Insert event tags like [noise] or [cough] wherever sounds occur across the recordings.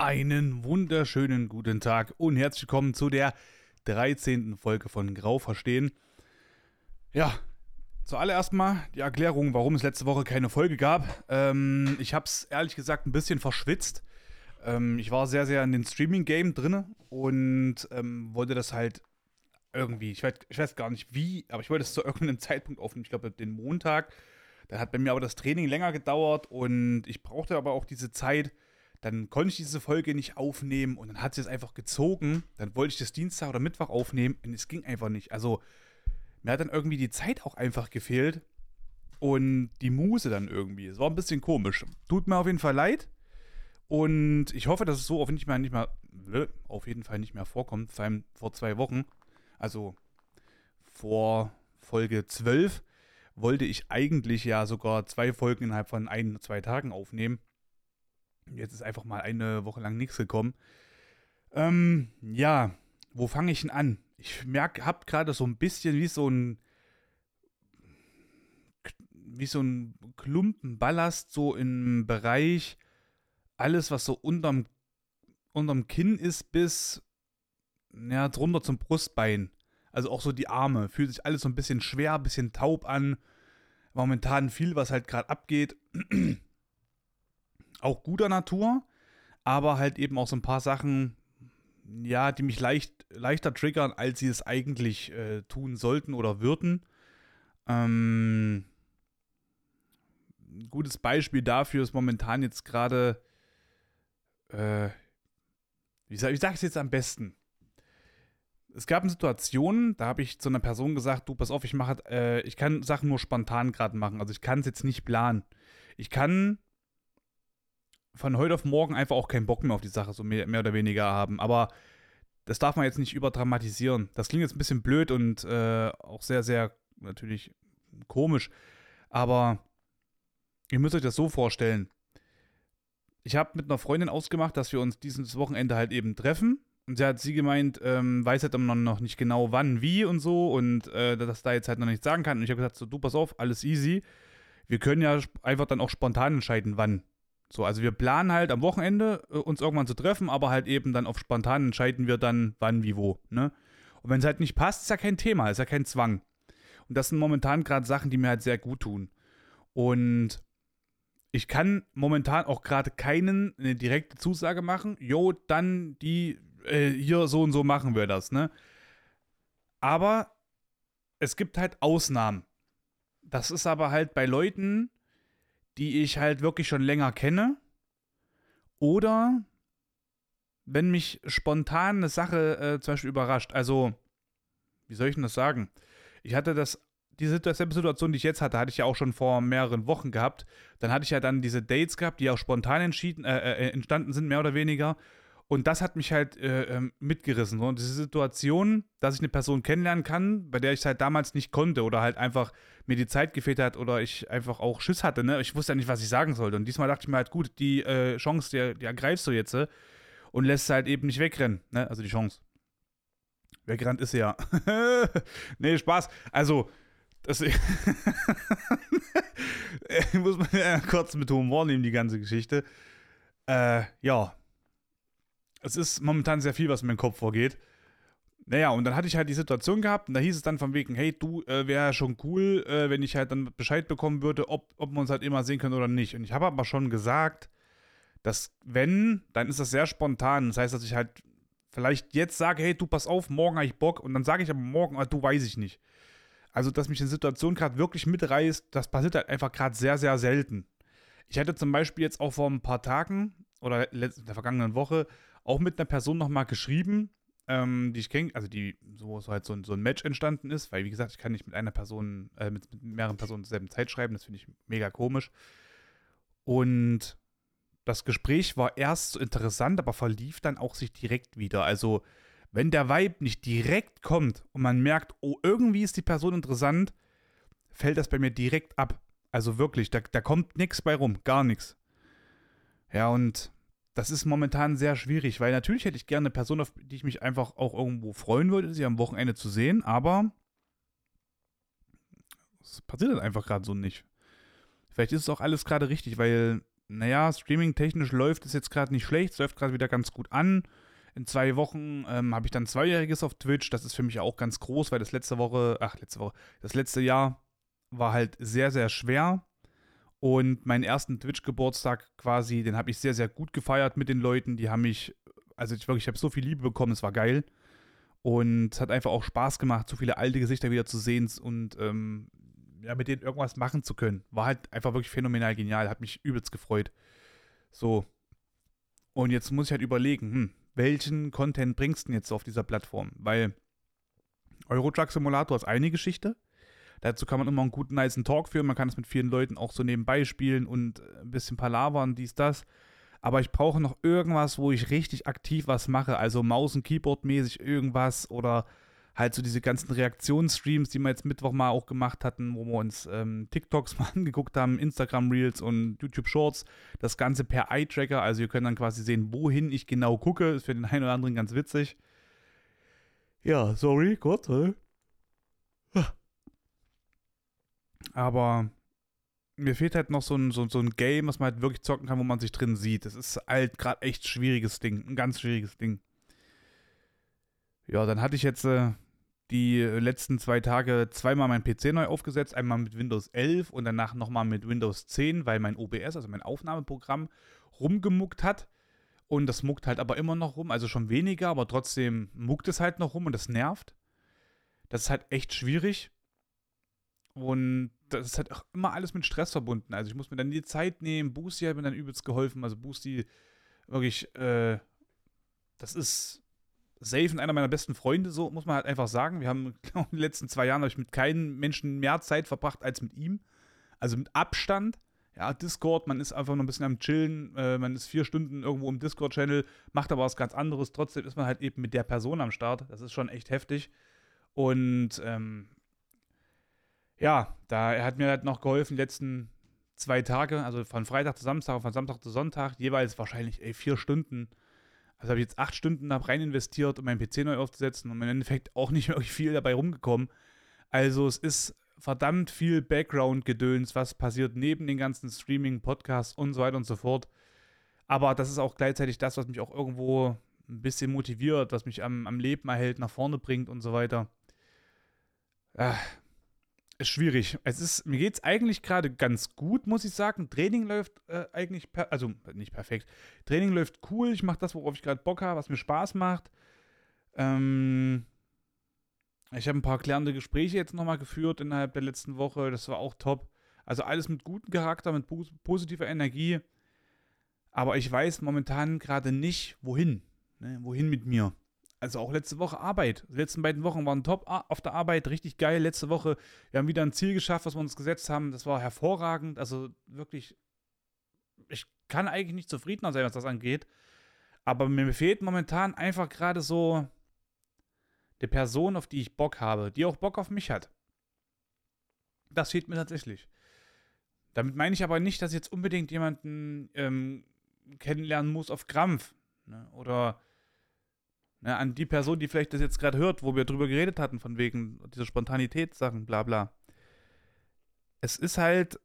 Einen wunderschönen guten Tag und herzlich willkommen zu der 13. Folge von Grau verstehen. Ja, zuallererst mal die Erklärung, warum es letzte Woche keine Folge gab. Ähm, ich habe es ehrlich gesagt ein bisschen verschwitzt. Ähm, ich war sehr, sehr in den Streaming-Game drin und ähm, wollte das halt irgendwie, ich weiß, ich weiß gar nicht wie, aber ich wollte es zu [laughs] irgendeinem Zeitpunkt aufnehmen. Ich glaube, den Montag. Dann hat bei mir aber das Training länger gedauert und ich brauchte aber auch diese Zeit. Dann konnte ich diese Folge nicht aufnehmen und dann hat sie es einfach gezogen. Dann wollte ich das Dienstag oder Mittwoch aufnehmen und es ging einfach nicht. Also mir hat dann irgendwie die Zeit auch einfach gefehlt und die Muse dann irgendwie. Es war ein bisschen komisch. Tut mir auf jeden Fall leid. Und ich hoffe, dass es so auf, nicht mehr, nicht mehr, auf jeden Fall nicht mehr vorkommt. Vor allem vor zwei Wochen. Also vor Folge 12 wollte ich eigentlich ja sogar zwei Folgen innerhalb von ein, zwei Tagen aufnehmen. Jetzt ist einfach mal eine Woche lang nichts gekommen. Ähm, ja, wo fange ich denn an? Ich merke, hab gerade so ein bisschen wie so ein wie so ein Klumpen Ballast so im Bereich alles, was so unterm, unterm Kinn ist, bis ja, drunter zum Brustbein. Also auch so die Arme. Fühlt sich alles so ein bisschen schwer, ein bisschen taub an. Momentan viel, was halt gerade abgeht. Auch guter Natur, aber halt eben auch so ein paar Sachen, ja, die mich leicht, leichter triggern, als sie es eigentlich äh, tun sollten oder würden. Ähm, ein gutes Beispiel dafür ist momentan jetzt gerade, äh, wie sage sag ich es jetzt am besten? es gab Situationen, da habe ich zu einer Person gesagt, du, pass auf, ich mache, äh, ich kann Sachen nur spontan gerade machen. Also ich kann es jetzt nicht planen. Ich kann von heute auf morgen einfach auch keinen Bock mehr auf die Sache, so mehr, mehr oder weniger haben. Aber das darf man jetzt nicht überdramatisieren. Das klingt jetzt ein bisschen blöd und äh, auch sehr, sehr natürlich komisch. Aber ihr müsst euch das so vorstellen. Ich habe mit einer Freundin ausgemacht, dass wir uns dieses Wochenende halt eben treffen und sie hat sie gemeint, ähm, weiß halt noch nicht genau wann, wie und so und äh, dass da jetzt halt noch nichts sagen kann. Und ich habe gesagt, so, du pass auf, alles easy. Wir können ja einfach dann auch spontan entscheiden, wann. So, also wir planen halt am Wochenende äh, uns irgendwann zu treffen, aber halt eben dann auf spontan entscheiden wir dann, wann, wie, wo. Ne? Und wenn es halt nicht passt, ist ja kein Thema, ist ja kein Zwang. Und das sind momentan gerade Sachen, die mir halt sehr gut tun. Und ich kann momentan auch gerade keinen eine direkte Zusage machen. Jo, dann die äh, hier so und so machen wir das, ne? Aber es gibt halt Ausnahmen. Das ist aber halt bei Leuten, die ich halt wirklich schon länger kenne. Oder wenn mich spontan eine Sache äh, zum Beispiel überrascht. Also, wie soll ich denn das sagen? Ich hatte das, diese Situation, die ich jetzt hatte, hatte ich ja auch schon vor mehreren Wochen gehabt. Dann hatte ich ja dann diese Dates gehabt, die auch spontan entschieden, äh, äh, entstanden sind, mehr oder weniger. Und das hat mich halt äh, ähm, mitgerissen. Und diese Situation, dass ich eine Person kennenlernen kann, bei der ich es halt damals nicht konnte oder halt einfach mir die Zeit gefehlt hat oder ich einfach auch Schiss hatte, ne? Ich wusste ja nicht, was ich sagen sollte. Und diesmal dachte ich mir halt, gut, die äh, Chance, die, die, ergreifst du jetzt äh, und lässt halt eben nicht wegrennen, ne? Also die Chance. Weggerannt ist sie ja. [laughs] nee, Spaß. Also, das [laughs] muss man ja [laughs] kurz mit Humor nehmen, die ganze Geschichte. Äh, ja, es ist momentan sehr viel, was in meinem Kopf vorgeht. Naja, und dann hatte ich halt die Situation gehabt und da hieß es dann von wegen, hey, du, äh, wäre ja schon cool, äh, wenn ich halt dann Bescheid bekommen würde, ob, ob wir uns halt immer sehen können oder nicht. Und ich habe aber schon gesagt, dass wenn, dann ist das sehr spontan. Das heißt, dass ich halt vielleicht jetzt sage, hey, du, pass auf, morgen habe ich Bock. Und dann sage ich aber morgen, ah, du, weiß ich nicht. Also, dass mich eine Situation gerade wirklich mitreißt, das passiert halt einfach gerade sehr, sehr selten. Ich hatte zum Beispiel jetzt auch vor ein paar Tagen oder in der vergangenen Woche auch mit einer Person nochmal geschrieben, ähm, die ich kenne, also die, so, so halt so ein, so ein Match entstanden ist, weil wie gesagt, ich kann nicht mit einer Person, äh, mit, mit mehreren Personen zur selben Zeit schreiben, das finde ich mega komisch. Und das Gespräch war erst so interessant, aber verlief dann auch sich direkt wieder. Also, wenn der Vibe nicht direkt kommt und man merkt, oh, irgendwie ist die Person interessant, fällt das bei mir direkt ab. Also wirklich, da, da kommt nichts bei rum, gar nichts. Ja, und das ist momentan sehr schwierig, weil natürlich hätte ich gerne eine Person, auf die ich mich einfach auch irgendwo freuen würde, sie am Wochenende zu sehen, aber es passiert dann einfach gerade so nicht. Vielleicht ist es auch alles gerade richtig, weil naja, streaming-technisch läuft es jetzt gerade nicht schlecht, es läuft gerade wieder ganz gut an. In zwei Wochen ähm, habe ich dann Zweijähriges auf Twitch. Das ist für mich auch ganz groß, weil das letzte Woche, ach, letzte Woche, das letzte Jahr war halt sehr, sehr schwer. Und meinen ersten Twitch-Geburtstag quasi, den habe ich sehr, sehr gut gefeiert mit den Leuten. Die haben mich, also ich wirklich, ich habe so viel Liebe bekommen, es war geil. Und es hat einfach auch Spaß gemacht, so viele alte Gesichter wieder zu sehen und ähm, ja, mit denen irgendwas machen zu können. War halt einfach wirklich phänomenal genial, hat mich übelst gefreut. So. Und jetzt muss ich halt überlegen, hm, welchen Content bringst du denn jetzt auf dieser Plattform? Weil Eurotruck Simulator ist eine Geschichte. Dazu kann man immer einen guten, nice Talk führen. Man kann es mit vielen Leuten auch so nebenbei spielen und ein bisschen palavern, dies, das. Aber ich brauche noch irgendwas, wo ich richtig aktiv was mache. Also Maus- und Keyboard-mäßig irgendwas oder halt so diese ganzen Reaktionsstreams, die wir jetzt Mittwoch mal auch gemacht hatten, wo wir uns ähm, TikToks [laughs] mal angeguckt haben, Instagram Reels und YouTube Shorts. Das Ganze per Eye-Tracker. Also ihr könnt dann quasi sehen, wohin ich genau gucke. Ist für den einen oder anderen ganz witzig. Ja, sorry, Gott. Äh. Aber mir fehlt halt noch so ein, so, so ein Game, was man halt wirklich zocken kann, wo man sich drin sieht. Das ist halt gerade echt schwieriges Ding. Ein ganz schwieriges Ding. Ja, dann hatte ich jetzt äh, die letzten zwei Tage zweimal meinen PC neu aufgesetzt. Einmal mit Windows 11 und danach nochmal mit Windows 10, weil mein OBS, also mein Aufnahmeprogramm, rumgemuckt hat. Und das muckt halt aber immer noch rum. Also schon weniger, aber trotzdem muckt es halt noch rum und das nervt. Das ist halt echt schwierig. Und das ist halt auch immer alles mit Stress verbunden. Also ich muss mir dann die Zeit nehmen. Boosty hat mir dann übelst geholfen. Also Boosty, wirklich, äh, das ist safe und einer meiner besten Freunde, so muss man halt einfach sagen. Wir haben [laughs] in den letzten zwei Jahren habe ich mit keinem Menschen mehr Zeit verbracht als mit ihm. Also mit Abstand. Ja, Discord, man ist einfach noch ein bisschen am Chillen, äh, man ist vier Stunden irgendwo im Discord-Channel, macht aber was ganz anderes. Trotzdem ist man halt eben mit der Person am Start. Das ist schon echt heftig. Und ähm, ja, da er hat mir halt noch geholfen, die letzten zwei Tage, also von Freitag zu Samstag, von Samstag zu Sonntag, jeweils wahrscheinlich ey, vier Stunden. Also habe ich jetzt acht Stunden da rein investiert, um meinen PC neu aufzusetzen und im Endeffekt auch nicht [laughs] wirklich viel dabei rumgekommen. Also es ist verdammt viel Background-Gedöns, was passiert neben den ganzen Streaming, Podcasts und so weiter und so fort. Aber das ist auch gleichzeitig das, was mich auch irgendwo ein bisschen motiviert, was mich am, am Leben erhält, nach vorne bringt und so weiter. Ist schwierig. Es ist, mir geht es eigentlich gerade ganz gut, muss ich sagen. Training läuft äh, eigentlich, per, also nicht perfekt. Training läuft cool. Ich mache das, worauf ich gerade Bock habe, was mir Spaß macht. Ähm, ich habe ein paar klärende Gespräche jetzt nochmal geführt innerhalb der letzten Woche. Das war auch top. Also alles mit gutem Charakter, mit positiver Energie. Aber ich weiß momentan gerade nicht, wohin. Ne? Wohin mit mir also auch letzte Woche Arbeit. Die letzten beiden Wochen waren top auf der Arbeit, richtig geil. Letzte Woche, wir haben wieder ein Ziel geschafft, was wir uns gesetzt haben. Das war hervorragend. Also wirklich, ich kann eigentlich nicht zufriedener sein, was das angeht. Aber mir fehlt momentan einfach gerade so die Person, auf die ich Bock habe, die auch Bock auf mich hat. Das fehlt mir tatsächlich. Damit meine ich aber nicht, dass ich jetzt unbedingt jemanden ähm, kennenlernen muss auf Krampf. Ne? Oder Ne, an die Person, die vielleicht das jetzt gerade hört, wo wir drüber geredet hatten, von wegen dieser Spontanitätssachen, bla bla. Es ist halt,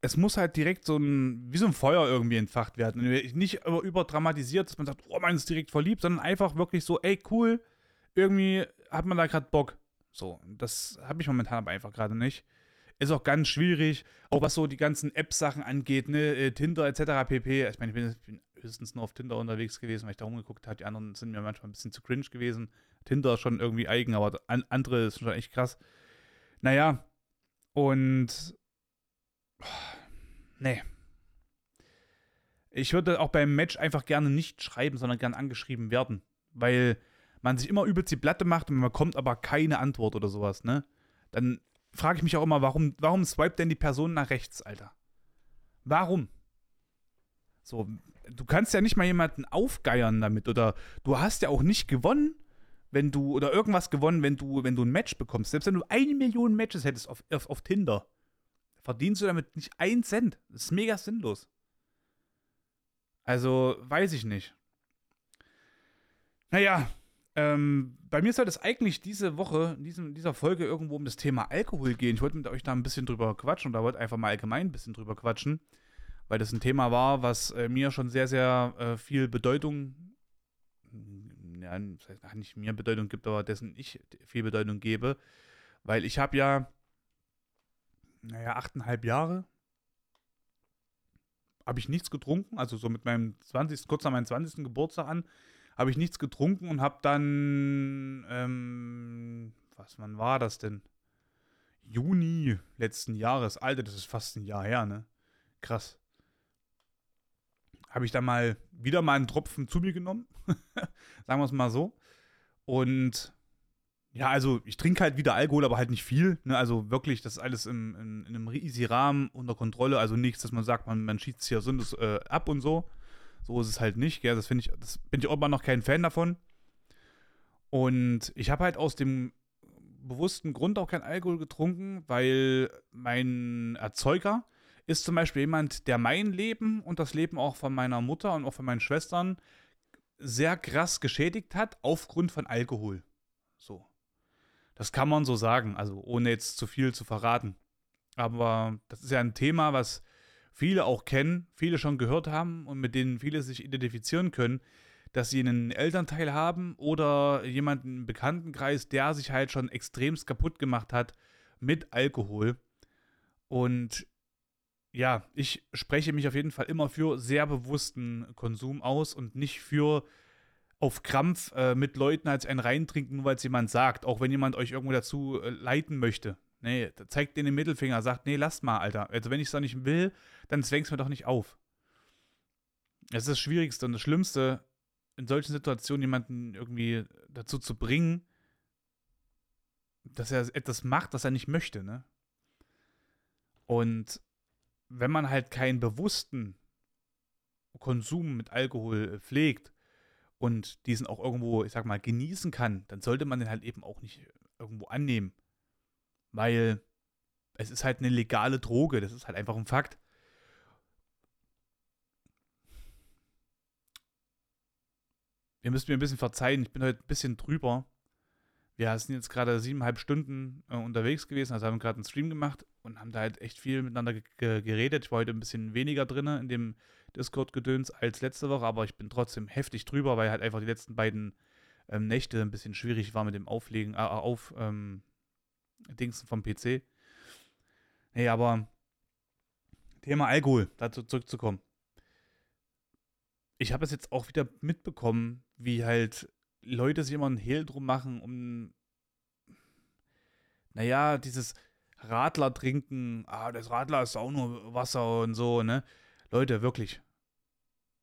es muss halt direkt so ein, wie so ein Feuer irgendwie entfacht werden. Nicht überdramatisiert, dass man sagt, oh, man ist direkt verliebt, sondern einfach wirklich so, ey, cool, irgendwie hat man da gerade Bock. So, das habe ich momentan aber einfach gerade nicht. Ist auch ganz schwierig, auch was so die ganzen App-Sachen angeht, ne, äh, Tinder etc. pp. Ich meine, ich bin höchstens nur auf Tinder unterwegs gewesen, weil ich da rumgeguckt habe. Die anderen sind mir manchmal ein bisschen zu cringe gewesen. Tinder schon irgendwie eigen, aber an, andere ist schon echt krass. Naja, und. Nee. Ich würde auch beim Match einfach gerne nicht schreiben, sondern gerne angeschrieben werden. Weil man sich immer übelst die Platte macht und man bekommt aber keine Antwort oder sowas, ne? Dann frage ich mich auch immer, warum, warum swipet denn die Person nach rechts, Alter? Warum? So, du kannst ja nicht mal jemanden aufgeiern damit oder du hast ja auch nicht gewonnen, wenn du oder irgendwas gewonnen, wenn du wenn du ein Match bekommst. Selbst wenn du eine Million Matches hättest auf, auf, auf Tinder, verdienst du damit nicht einen Cent. Das ist mega sinnlos. Also, weiß ich nicht. Naja, ähm, bei mir soll es eigentlich diese Woche, in diesem, dieser Folge irgendwo um das Thema Alkohol gehen. Ich wollte mit euch da ein bisschen drüber quatschen da wollte einfach mal allgemein ein bisschen drüber quatschen weil das ein Thema war, was äh, mir schon sehr, sehr äh, viel Bedeutung, ja, nicht mir Bedeutung gibt, aber dessen ich viel Bedeutung gebe, weil ich habe ja, naja, achteinhalb Jahre, habe ich nichts getrunken, also so mit meinem 20., kurz nach meinem 20. Geburtstag an, habe ich nichts getrunken und habe dann, ähm, was, wann war das denn? Juni letzten Jahres. Alter, das ist fast ein Jahr her, ne? Krass. Habe ich da mal wieder mal einen Tropfen zu mir genommen. [laughs] Sagen wir es mal so. Und ja, also ich trinke halt wieder Alkohol, aber halt nicht viel. Ne? Also wirklich, das ist alles im, in, in, einem easy Rahmen unter Kontrolle. Also nichts, dass man sagt, man, man schießt hier so äh, ab und so. So ist es halt nicht. Gell? Das finde ich, das bin ich auch immer noch kein Fan davon. Und ich habe halt aus dem bewussten Grund auch kein Alkohol getrunken, weil mein Erzeuger ist zum Beispiel jemand, der mein Leben und das Leben auch von meiner Mutter und auch von meinen Schwestern sehr krass geschädigt hat aufgrund von Alkohol. So. Das kann man so sagen, also ohne jetzt zu viel zu verraten. Aber das ist ja ein Thema, was viele auch kennen, viele schon gehört haben und mit denen viele sich identifizieren können, dass sie einen Elternteil haben oder jemanden im Bekanntenkreis, der sich halt schon extremst kaputt gemacht hat mit Alkohol. Und ja, ich spreche mich auf jeden Fall immer für sehr bewussten Konsum aus und nicht für auf Krampf äh, mit Leuten als ein reintrinken, nur weil es jemand sagt. Auch wenn jemand euch irgendwo dazu äh, leiten möchte. Nee, zeigt den den Mittelfinger, sagt, nee, lasst mal, Alter. Also wenn ich es doch nicht will, dann zwängst mir doch nicht auf. Das ist das Schwierigste und das Schlimmste, in solchen Situationen jemanden irgendwie dazu zu bringen, dass er etwas macht, das er nicht möchte, ne? Und wenn man halt keinen bewussten Konsum mit Alkohol pflegt und diesen auch irgendwo, ich sag mal, genießen kann, dann sollte man den halt eben auch nicht irgendwo annehmen. Weil es ist halt eine legale Droge, das ist halt einfach ein Fakt. Ihr müsst mir ein bisschen verzeihen, ich bin heute ein bisschen drüber. Wir sind jetzt gerade siebeneinhalb Stunden äh, unterwegs gewesen, also haben gerade einen Stream gemacht und haben da halt echt viel miteinander geredet. Ich war heute ein bisschen weniger drin in dem Discord-Gedöns als letzte Woche, aber ich bin trotzdem heftig drüber, weil halt einfach die letzten beiden ähm, Nächte ein bisschen schwierig war mit dem Auflegen, äh, auf ähm, Dings vom PC. Nee, aber Thema Alkohol, dazu zurückzukommen ich habe es jetzt auch wieder mitbekommen, wie halt Leute sich immer einen Hehl drum machen, um, naja, dieses Radler trinken, ah, das Radler ist auch nur Wasser und so, ne? Leute, wirklich.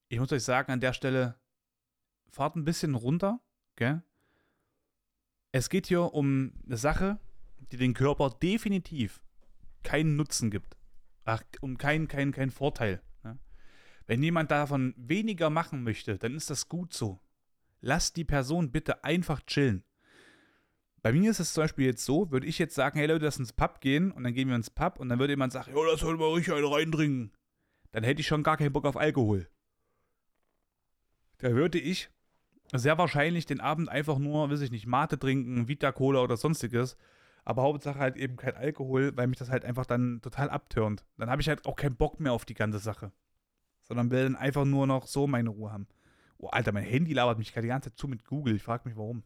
Ich muss euch sagen, an der Stelle, fahrt ein bisschen runter, gell? Es geht hier um eine Sache, die den Körper definitiv keinen Nutzen gibt. Ach, um keinen kein, kein Vorteil. Wenn jemand davon weniger machen möchte, dann ist das gut so. Lass die Person bitte einfach chillen. Bei mir ist es zum Beispiel jetzt so, würde ich jetzt sagen, hey Leute, lass ins Pub gehen und dann gehen wir ins Pub und dann würde jemand sagen, ja, lass heute mal richtig einen reintrinken. Dann hätte ich schon gar keinen Bock auf Alkohol. Da würde ich sehr wahrscheinlich den Abend einfach nur, weiß ich nicht, Mate trinken, Vita Cola oder sonstiges. Aber Hauptsache halt eben kein Alkohol, weil mich das halt einfach dann total abtörnt. Dann habe ich halt auch keinen Bock mehr auf die ganze Sache sondern will dann einfach nur noch so meine Ruhe haben. Oh, Alter, mein Handy labert mich gerade die ganze Zeit zu mit Google. Ich frage mich, warum.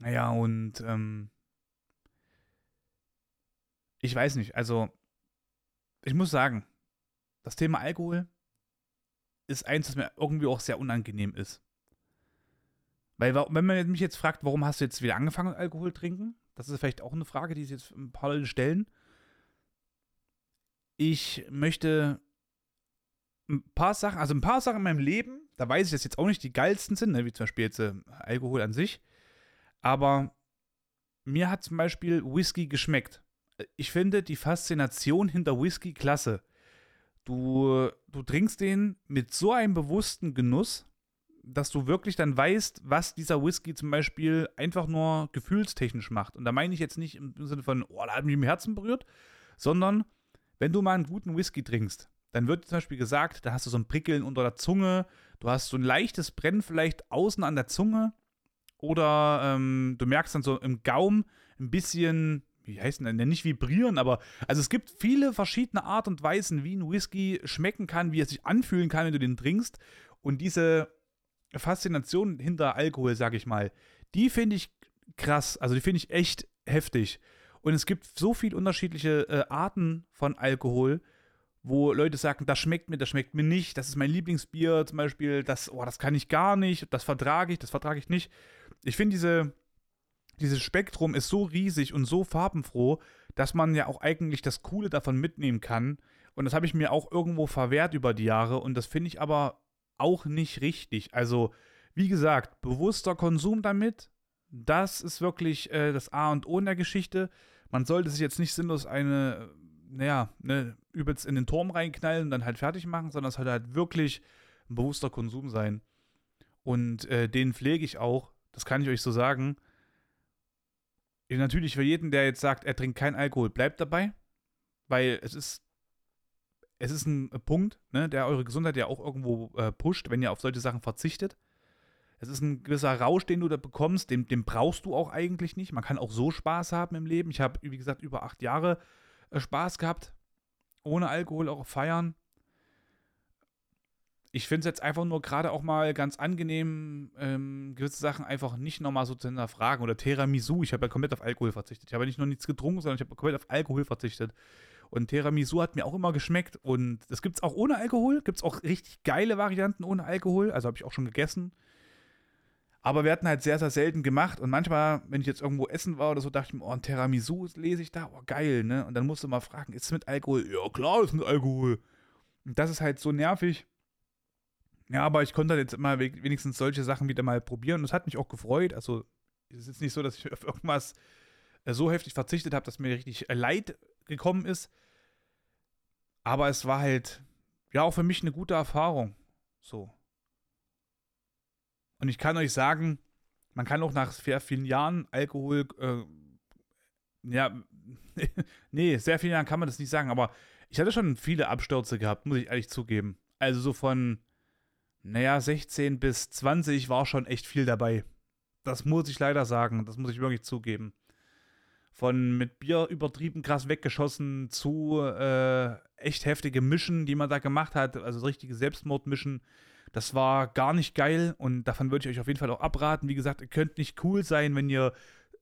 Naja, und ähm, ich weiß nicht, also ich muss sagen, das Thema Alkohol ist eins, das mir irgendwie auch sehr unangenehm ist. Weil, wenn man mich jetzt fragt, warum hast du jetzt wieder angefangen Alkohol trinken? Das ist vielleicht auch eine Frage, die sich jetzt ein paar Leute stellen ich möchte ein paar Sachen, also ein paar Sachen in meinem Leben, da weiß ich, dass jetzt auch nicht die geilsten sind, ne, wie zum Beispiel jetzt äh, Alkohol an sich, aber mir hat zum Beispiel Whisky geschmeckt. Ich finde die Faszination hinter Whisky klasse. Du, du trinkst den mit so einem bewussten Genuss, dass du wirklich dann weißt, was dieser Whisky zum Beispiel einfach nur gefühlstechnisch macht. Und da meine ich jetzt nicht im Sinne von, oh, da hat mich im Herzen berührt, sondern wenn du mal einen guten Whisky trinkst, dann wird zum Beispiel gesagt, da hast du so ein Prickeln unter der Zunge, du hast so ein leichtes Brennen vielleicht außen an der Zunge oder ähm, du merkst dann so im Gaumen ein bisschen, wie heißt denn, nicht vibrieren, aber also es gibt viele verschiedene Art und Weisen, wie ein Whisky schmecken kann, wie er sich anfühlen kann, wenn du den trinkst. Und diese Faszination hinter Alkohol, sag ich mal, die finde ich krass. Also die finde ich echt heftig. Und es gibt so viele unterschiedliche äh, Arten von Alkohol, wo Leute sagen, das schmeckt mir, das schmeckt mir nicht, das ist mein Lieblingsbier zum Beispiel, das, oh, das kann ich gar nicht, das vertrage ich, das vertrage ich nicht. Ich finde, diese, dieses Spektrum ist so riesig und so farbenfroh, dass man ja auch eigentlich das Coole davon mitnehmen kann. Und das habe ich mir auch irgendwo verwehrt über die Jahre und das finde ich aber auch nicht richtig. Also, wie gesagt, bewusster Konsum damit, das ist wirklich äh, das A und O in der Geschichte. Man sollte sich jetzt nicht sinnlos eine, naja, ne, übelst in den Turm reinknallen und dann halt fertig machen, sondern es sollte halt wirklich ein bewusster Konsum sein. Und äh, den pflege ich auch, das kann ich euch so sagen. Ich, natürlich für jeden, der jetzt sagt, er trinkt keinen Alkohol, bleibt dabei, weil es ist es ist ein Punkt, ne, der eure Gesundheit ja auch irgendwo äh, pusht, wenn ihr auf solche Sachen verzichtet. Es ist ein gewisser Rausch, den du da bekommst, den, den brauchst du auch eigentlich nicht. Man kann auch so Spaß haben im Leben. Ich habe, wie gesagt, über acht Jahre äh, Spaß gehabt, ohne Alkohol auch feiern. Ich finde es jetzt einfach nur gerade auch mal ganz angenehm, ähm, gewisse Sachen einfach nicht nochmal so zu hinterfragen. Oder Tiramisu, ich habe ja komplett auf Alkohol verzichtet. Ich habe ja nicht nur nichts getrunken, sondern ich habe komplett auf Alkohol verzichtet. Und Tiramisu hat mir auch immer geschmeckt. Und das gibt es auch ohne Alkohol. Gibt es auch richtig geile Varianten ohne Alkohol. Also habe ich auch schon gegessen. Aber wir hatten halt sehr, sehr selten gemacht. Und manchmal, wenn ich jetzt irgendwo essen war oder so, dachte ich mir, oh, ein Tiramisu lese ich da. Oh, geil, ne? Und dann musst du mal fragen, ist es mit Alkohol? Ja, klar, ist mit Alkohol. Und das ist halt so nervig. Ja, aber ich konnte jetzt immer wenigstens solche Sachen wieder mal probieren. Und es hat mich auch gefreut. Also, es ist jetzt nicht so, dass ich [laughs] auf irgendwas äh, so heftig verzichtet habe, dass mir richtig leid gekommen ist. Aber es war halt, ja, auch für mich eine gute Erfahrung. So. Und ich kann euch sagen, man kann auch nach sehr vielen Jahren Alkohol, äh, ja, [laughs] nee, sehr vielen Jahren kann man das nicht sagen, aber ich hatte schon viele Abstürze gehabt, muss ich ehrlich zugeben. Also so von, naja, 16 bis 20 war schon echt viel dabei. Das muss ich leider sagen, das muss ich wirklich zugeben von mit Bier übertrieben krass weggeschossen zu äh, echt heftige Mischen, die man da gemacht hat, also richtige Selbstmordmischen. Das war gar nicht geil und davon würde ich euch auf jeden Fall auch abraten. Wie gesagt, ihr könnt nicht cool sein, wenn ihr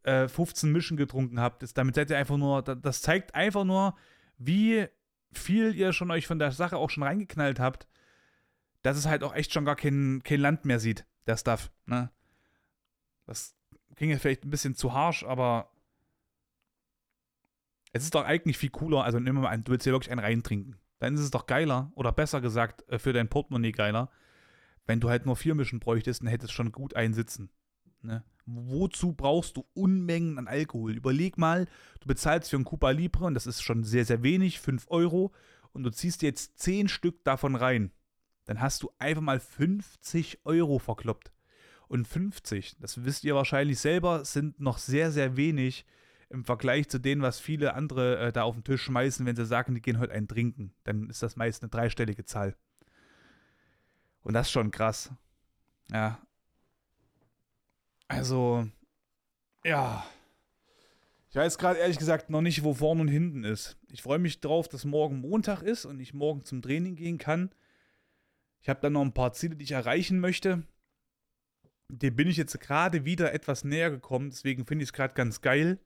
äh, 15 Mischen getrunken habt. Das, damit seid ihr einfach nur, das zeigt einfach nur, wie viel ihr schon euch von der Sache auch schon reingeknallt habt, dass es halt auch echt schon gar kein, kein Land mehr sieht, der Stuff. Ne? Das ging ja vielleicht ein bisschen zu harsch, aber es ist doch eigentlich viel cooler, also wir mal an, du willst hier wirklich einen reintrinken. Dann ist es doch geiler, oder besser gesagt, äh, für dein Portemonnaie geiler, wenn du halt nur vier Mischen bräuchtest, dann hättest schon gut einsitzen. Ne? Wozu brauchst du Unmengen an Alkohol? Überleg mal, du bezahlst für einen Cuba Libre, und das ist schon sehr, sehr wenig, 5 Euro, und du ziehst jetzt 10 Stück davon rein. Dann hast du einfach mal 50 Euro verkloppt. Und 50, das wisst ihr wahrscheinlich selber, sind noch sehr, sehr wenig im Vergleich zu dem, was viele andere äh, da auf den Tisch schmeißen, wenn sie sagen, die gehen heute einen trinken. Dann ist das meist eine dreistellige Zahl. Und das ist schon krass. Ja. Also, ja. Ich weiß gerade ehrlich gesagt noch nicht, wo vorne und hinten ist. Ich freue mich drauf, dass morgen Montag ist und ich morgen zum Training gehen kann. Ich habe dann noch ein paar Ziele, die ich erreichen möchte. Dem bin ich jetzt gerade wieder etwas näher gekommen, deswegen finde ich es gerade ganz geil.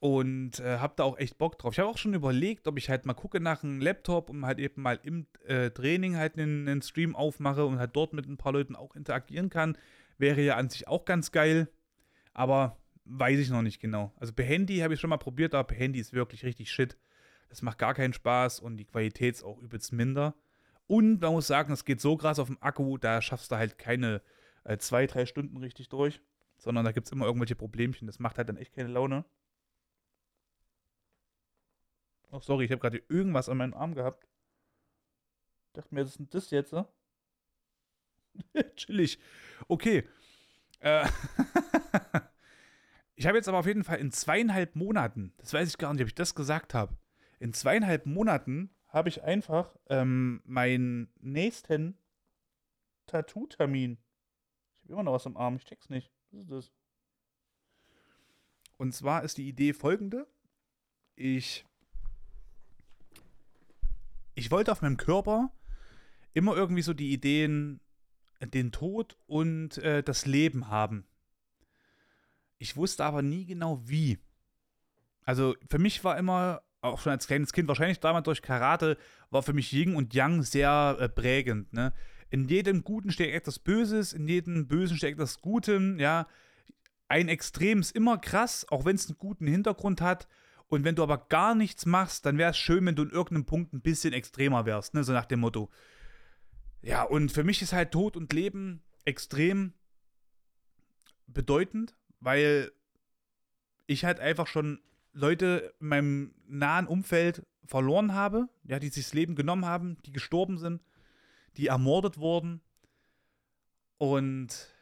Und äh, habe da auch echt Bock drauf. Ich habe auch schon überlegt, ob ich halt mal gucke nach einem Laptop und halt eben mal im äh, Training halt einen, einen, Stream aufmache und halt dort mit ein paar Leuten auch interagieren kann. Wäre ja an sich auch ganz geil. Aber weiß ich noch nicht genau. Also per Handy habe ich schon mal probiert, aber per Handy ist wirklich richtig shit. Das macht gar keinen Spaß und die Qualität ist auch übelst minder. Und man muss sagen, es geht so krass auf dem Akku, da schaffst du halt keine äh, zwei, drei Stunden richtig durch. Sondern da gibt es immer irgendwelche Problemchen. Das macht halt dann echt keine Laune. Oh, sorry, ich habe gerade irgendwas an meinem Arm gehabt. Ich dachte mir, was ist denn das jetzt? Ne? [laughs] Chillig. Okay. Äh [laughs] ich habe jetzt aber auf jeden Fall in zweieinhalb Monaten, das weiß ich gar nicht, ob ich das gesagt habe, in zweieinhalb Monaten habe ich einfach ähm, meinen nächsten Tattoo-Termin. Ich habe immer noch was am Arm, ich check's nicht. Was ist das? Und zwar ist die Idee folgende. Ich, ich wollte auf meinem Körper immer irgendwie so die Ideen, den Tod und äh, das Leben haben. Ich wusste aber nie genau wie. Also für mich war immer, auch schon als kleines Kind, wahrscheinlich damals durch Karate, war für mich Yin und Yang sehr äh, prägend. Ne? In jedem Guten steckt etwas Böses, in jedem Bösen steckt etwas Gutes, ja. Ein Extrem ist immer krass, auch wenn es einen guten Hintergrund hat. Und wenn du aber gar nichts machst, dann wäre es schön, wenn du in irgendeinem Punkt ein bisschen extremer wärst, ne? So nach dem Motto. Ja, und für mich ist halt Tod und Leben extrem bedeutend, weil ich halt einfach schon Leute in meinem nahen Umfeld verloren habe, ja, die sich das Leben genommen haben, die gestorben sind, die ermordet wurden und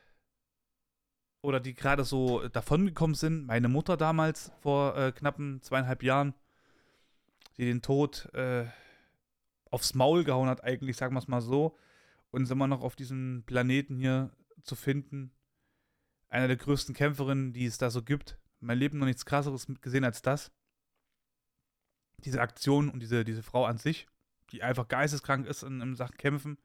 oder die gerade so davongekommen sind. Meine Mutter damals vor äh, knappen zweieinhalb Jahren, die den Tod äh, aufs Maul gehauen hat, eigentlich, sagen wir es mal so, und sind wir noch auf diesem Planeten hier zu finden. Einer der größten Kämpferinnen, die es da so gibt. Mein Leben noch nichts krasseres gesehen als das. Diese Aktion und diese, diese Frau an sich, die einfach geisteskrank ist in, in Sachen Kämpfen.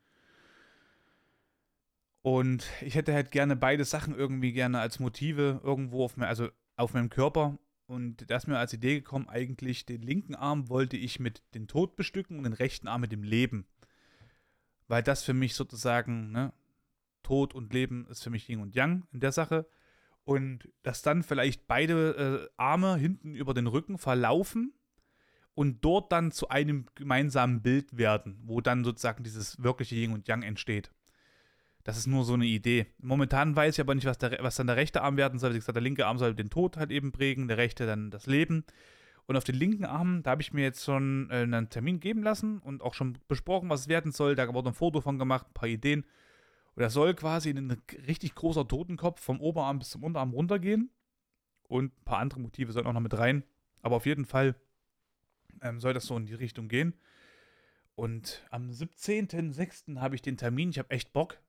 Und ich hätte halt gerne beide Sachen irgendwie gerne als Motive irgendwo auf, mir, also auf meinem Körper. Und da ist mir als Idee gekommen, eigentlich den linken Arm wollte ich mit dem Tod bestücken und den rechten Arm mit dem Leben weil das für mich sozusagen, ne, Tod und Leben ist für mich Yin und Yang in der Sache. Und dass dann vielleicht beide äh, Arme hinten über den Rücken verlaufen und dort dann zu einem gemeinsamen Bild werden, wo dann sozusagen dieses wirkliche Yin und Yang entsteht. Das ist nur so eine Idee. Momentan weiß ich aber nicht, was, der, was dann der rechte Arm werden soll. Wie gesagt, der linke Arm soll den Tod halt eben prägen, der rechte dann das Leben. Und auf den linken Arm, da habe ich mir jetzt schon äh, einen Termin geben lassen und auch schon besprochen, was es werden soll. Da wurde ein Foto von gemacht, ein paar Ideen. Das soll quasi in ein richtig großer Totenkopf vom Oberarm bis zum Unterarm runtergehen. Und ein paar andere Motive sollen auch noch mit rein. Aber auf jeden Fall ähm, soll das so in die Richtung gehen. Und am 17.06. habe ich den Termin. Ich habe echt Bock.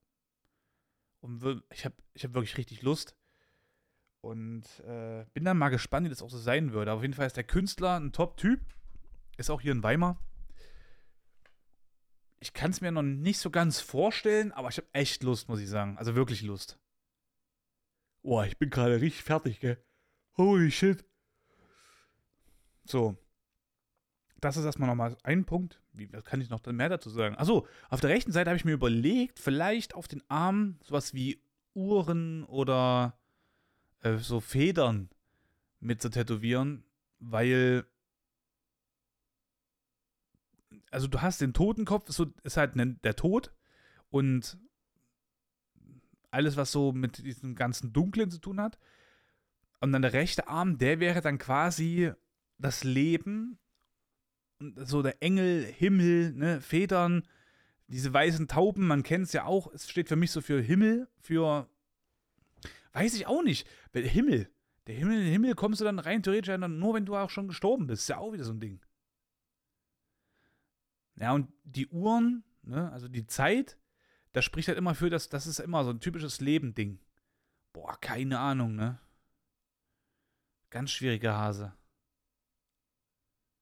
Und ich habe ich hab wirklich richtig Lust. Und äh, bin dann mal gespannt, wie das auch so sein würde. auf jeden Fall ist der Künstler ein Top-Typ. Ist auch hier in Weimar. Ich kann es mir noch nicht so ganz vorstellen, aber ich habe echt Lust, muss ich sagen. Also wirklich Lust. Boah, ich bin gerade richtig fertig, gell? Holy shit. So. Das ist erstmal nochmal ein Punkt. Wie was kann ich noch mehr dazu sagen? Achso, auf der rechten Seite habe ich mir überlegt, vielleicht auf den Arm sowas wie Uhren oder äh, so Federn mit zu tätowieren, weil also du hast den Totenkopf, so ist halt ne, der Tod und alles, was so mit diesem ganzen Dunklen zu tun hat. Und dann der rechte Arm, der wäre dann quasi das Leben so der Engel, Himmel, ne, Federn, diese weißen Tauben, man kennt es ja auch, es steht für mich so für Himmel, für Weiß ich auch nicht. Himmel. Der Himmel, den Himmel kommst du dann rein theoretisch nur, wenn du auch schon gestorben bist. Ist ja auch wieder so ein Ding. Ja, und die Uhren, ne, also die Zeit, das spricht halt immer für, das, das ist immer so ein typisches Leben-Ding. Boah, keine Ahnung, ne? Ganz schwieriger Hase.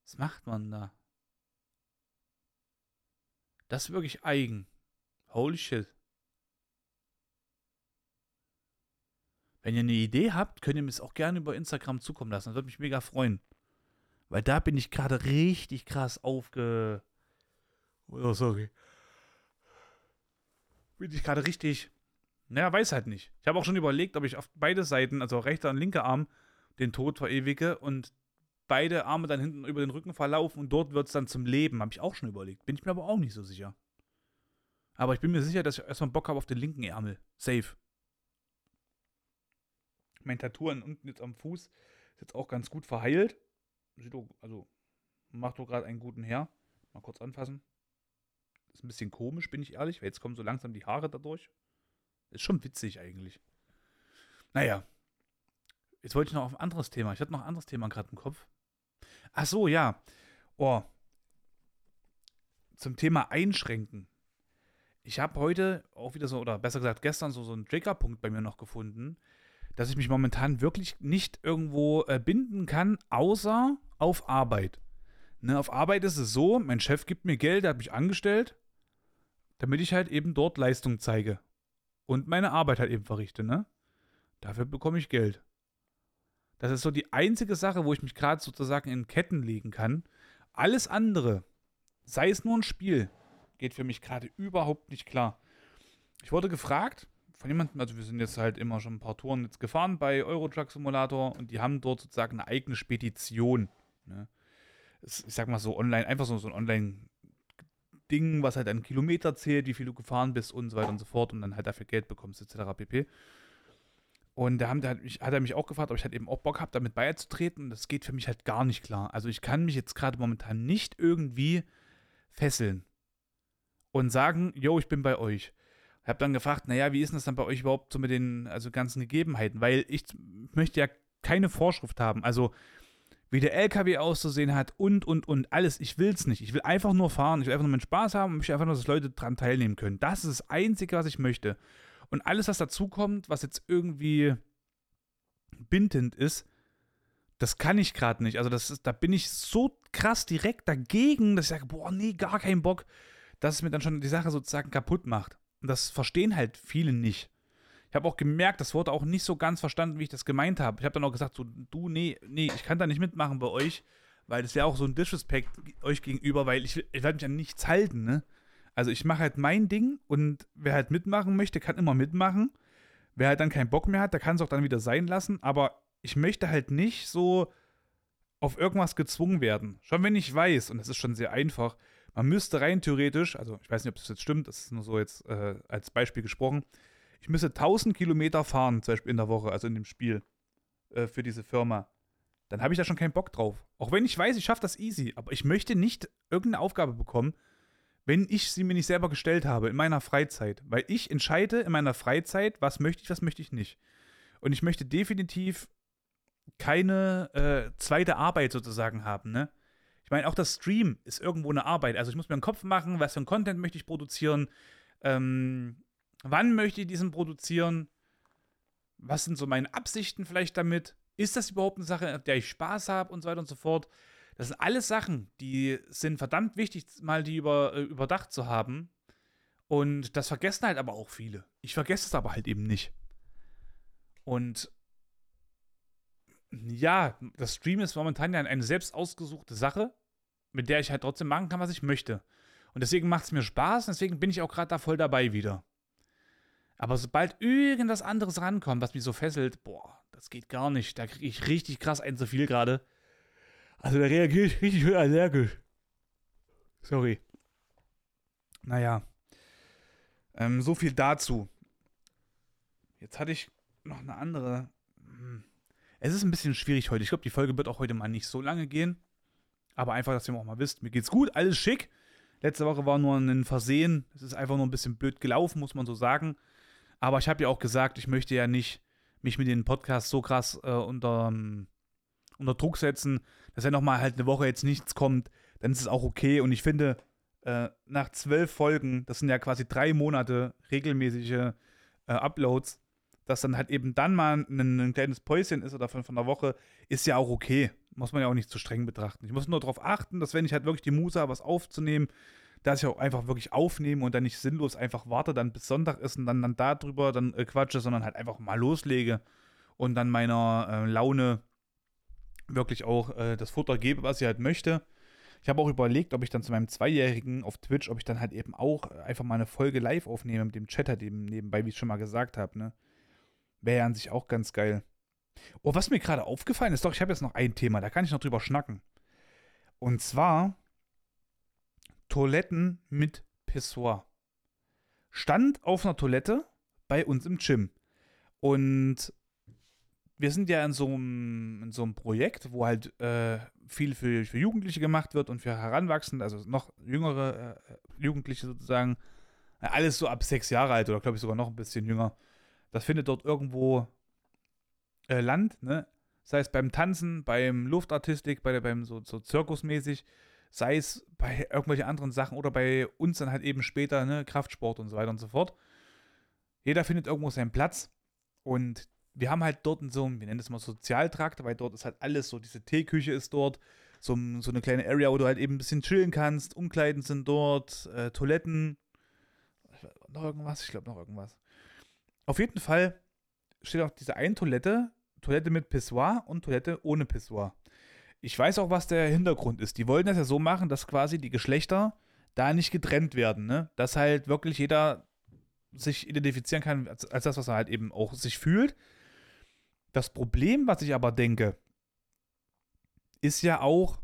Was macht man da? Das ist wirklich eigen. Holy shit. Wenn ihr eine Idee habt, könnt ihr mir es auch gerne über Instagram zukommen lassen. Das würde mich mega freuen. Weil da bin ich gerade richtig krass aufge. Oh, sorry. Bin ich gerade richtig. Naja, weiß halt nicht. Ich habe auch schon überlegt, ob ich auf beide Seiten, also rechter und linker Arm, den Tod verewige und beide Arme dann hinten über den Rücken verlaufen und dort wird es dann zum Leben. Habe ich auch schon überlegt. Bin ich mir aber auch nicht so sicher. Aber ich bin mir sicher, dass ich erstmal Bock habe auf den linken Ärmel. Safe mein Tattoo unten jetzt am Fuß ist jetzt auch ganz gut verheilt. Sieht auch, also macht doch gerade einen guten her. Mal kurz anfassen. Ist ein bisschen komisch, bin ich ehrlich, weil jetzt kommen so langsam die Haare dadurch. Ist schon witzig eigentlich. Naja. Jetzt wollte ich noch auf ein anderes Thema. Ich hatte noch ein anderes Thema gerade im Kopf. Ach so, ja. Oh. Zum Thema Einschränken. Ich habe heute auch wieder so, oder besser gesagt gestern, so, so einen Triggerpunkt bei mir noch gefunden, dass ich mich momentan wirklich nicht irgendwo äh, binden kann, außer auf Arbeit. Ne, auf Arbeit ist es so, mein Chef gibt mir Geld, der hat mich angestellt, damit ich halt eben dort Leistung zeige. Und meine Arbeit halt eben verrichte, ne? Dafür bekomme ich Geld. Das ist so die einzige Sache, wo ich mich gerade sozusagen in Ketten legen kann. Alles andere, sei es nur ein Spiel, geht für mich gerade überhaupt nicht klar. Ich wurde gefragt von jemandem, also wir sind jetzt halt immer schon ein paar Touren jetzt gefahren bei Eurotruck Simulator und die haben dort sozusagen eine eigene Spedition. Ne? Ich sag mal so online, einfach so, so ein Online-Ding, was halt an Kilometer zählt, wie viel du gefahren bist und so weiter und so fort und dann halt dafür Geld bekommst, etc. pp. Und da haben, da hat, mich, hat er mich auch gefragt, ob ich halt eben auch Bock habe, damit beizutreten. Das geht für mich halt gar nicht klar. Also ich kann mich jetzt gerade momentan nicht irgendwie fesseln und sagen, yo, ich bin bei euch. Ich habe dann gefragt, naja, wie ist denn das dann bei euch überhaupt so mit den also ganzen Gegebenheiten? Weil ich möchte ja keine Vorschrift haben. Also wie der LKW auszusehen hat und, und, und, alles. Ich will es nicht. Ich will einfach nur fahren. Ich will einfach nur meinen Spaß haben und möchte einfach nur, dass Leute daran teilnehmen können. Das ist das Einzige, was ich möchte. Und alles, was dazukommt, was jetzt irgendwie bindend ist, das kann ich gerade nicht. Also das ist, da bin ich so krass direkt dagegen, dass ich sage, boah, nee, gar keinen Bock, dass es mir dann schon die Sache sozusagen kaputt macht. Und das verstehen halt viele nicht. Ich habe auch gemerkt, das wurde auch nicht so ganz verstanden, wie ich das gemeint habe. Ich habe dann auch gesagt, so, du, nee, nee, ich kann da nicht mitmachen bei euch, weil das wäre auch so ein Disrespect euch gegenüber, weil ich, ich werde mich an nichts halten, ne? Also ich mache halt mein Ding und wer halt mitmachen möchte, kann immer mitmachen. Wer halt dann keinen Bock mehr hat, der kann es auch dann wieder sein lassen. Aber ich möchte halt nicht so auf irgendwas gezwungen werden. Schon wenn ich weiß, und das ist schon sehr einfach, man müsste rein theoretisch, also ich weiß nicht, ob das jetzt stimmt, das ist nur so jetzt äh, als Beispiel gesprochen, ich müsste 1000 Kilometer fahren, zum Beispiel in der Woche, also in dem Spiel, äh, für diese Firma. Dann habe ich da schon keinen Bock drauf. Auch wenn ich weiß, ich schaffe das easy, aber ich möchte nicht irgendeine Aufgabe bekommen, wenn ich sie mir nicht selber gestellt habe in meiner Freizeit. Weil ich entscheide in meiner Freizeit, was möchte ich, was möchte ich nicht. Und ich möchte definitiv keine äh, zweite Arbeit sozusagen haben, ne? Ich meine, auch das Stream ist irgendwo eine Arbeit. Also ich muss mir einen Kopf machen, was für ein Content möchte ich produzieren, ähm, wann möchte ich diesen produzieren, was sind so meine Absichten vielleicht damit, ist das überhaupt eine Sache, auf der ich Spaß habe und so weiter und so fort. Das sind alles Sachen, die sind verdammt wichtig, mal die über, äh, überdacht zu haben. Und das vergessen halt aber auch viele. Ich vergesse es aber halt eben nicht. Und ja, das Stream ist momentan ja eine selbst ausgesuchte Sache, mit der ich halt trotzdem machen kann, was ich möchte. Und deswegen macht es mir Spaß, deswegen bin ich auch gerade da voll dabei wieder. Aber sobald irgendwas anderes rankommt, was mich so fesselt, boah, das geht gar nicht. Da kriege ich richtig krass ein zu viel gerade. Also da reagiere ich richtig schön allergisch. Sorry. Naja. Ähm, so viel dazu. Jetzt hatte ich noch eine andere. Hm. Es ist ein bisschen schwierig heute. Ich glaube, die Folge wird auch heute mal nicht so lange gehen. Aber einfach, dass ihr auch mal wisst, mir geht's gut, alles schick. Letzte Woche war nur ein Versehen. Es ist einfach nur ein bisschen blöd gelaufen, muss man so sagen. Aber ich habe ja auch gesagt, ich möchte ja nicht mich mit den Podcasts so krass äh, unter, ähm, unter Druck setzen, dass ja nochmal halt eine Woche jetzt nichts kommt, dann ist es auch okay. Und ich finde, äh, nach zwölf Folgen, das sind ja quasi drei Monate regelmäßige äh, Uploads, dass dann halt eben dann mal ein, ein, kleines Päuschen ist oder von, von der Woche, ist ja auch okay. Muss man ja auch nicht zu streng betrachten. Ich muss nur darauf achten, dass wenn ich halt wirklich die Muße habe, was aufzunehmen, dass ich auch einfach wirklich aufnehme und dann nicht sinnlos einfach warte, dann bis Sonntag ist und dann, dann darüber dann äh, quatsche, sondern halt einfach mal loslege und dann meiner äh, Laune wirklich auch äh, das Futter gebe, was ich halt möchte. Ich habe auch überlegt, ob ich dann zu meinem Zweijährigen auf Twitch, ob ich dann halt eben auch einfach mal eine Folge live aufnehme mit dem Chat halt eben nebenbei, wie ich schon mal gesagt habe, ne? Wäre ja an sich auch ganz geil. Oh, was mir gerade aufgefallen ist, doch, ich habe jetzt noch ein Thema, da kann ich noch drüber schnacken. Und zwar Toiletten mit Pissoir. Stand auf einer Toilette bei uns im Gym. Und wir sind ja in so einem, in so einem Projekt, wo halt äh, viel für, für Jugendliche gemacht wird und für Heranwachsende, also noch jüngere äh, Jugendliche sozusagen. Alles so ab sechs Jahre alt oder glaube ich sogar noch ein bisschen jünger. Das findet dort irgendwo äh, Land, ne? Sei es beim Tanzen, beim Luftartistik, bei, beim so, so Zirkusmäßig, sei es bei irgendwelchen anderen Sachen oder bei uns dann halt eben später, ne, Kraftsport und so weiter und so fort. Jeder findet irgendwo seinen Platz und wir haben halt dort so, wir nennen das mal Sozialtrakt, weil dort ist halt alles so, diese Teeküche ist dort, so, so eine kleine Area, wo du halt eben ein bisschen chillen kannst, Umkleiden sind dort, äh, Toiletten, noch irgendwas, ich glaube noch irgendwas. Auf jeden Fall steht auch diese eine Toilette, Toilette mit Pissoir und Toilette ohne Pissoir. Ich weiß auch, was der Hintergrund ist. Die wollen das ja so machen, dass quasi die Geschlechter da nicht getrennt werden, ne? Dass halt wirklich jeder sich identifizieren kann als, als das, was er halt eben auch sich fühlt. Das Problem, was ich aber denke, ist ja auch,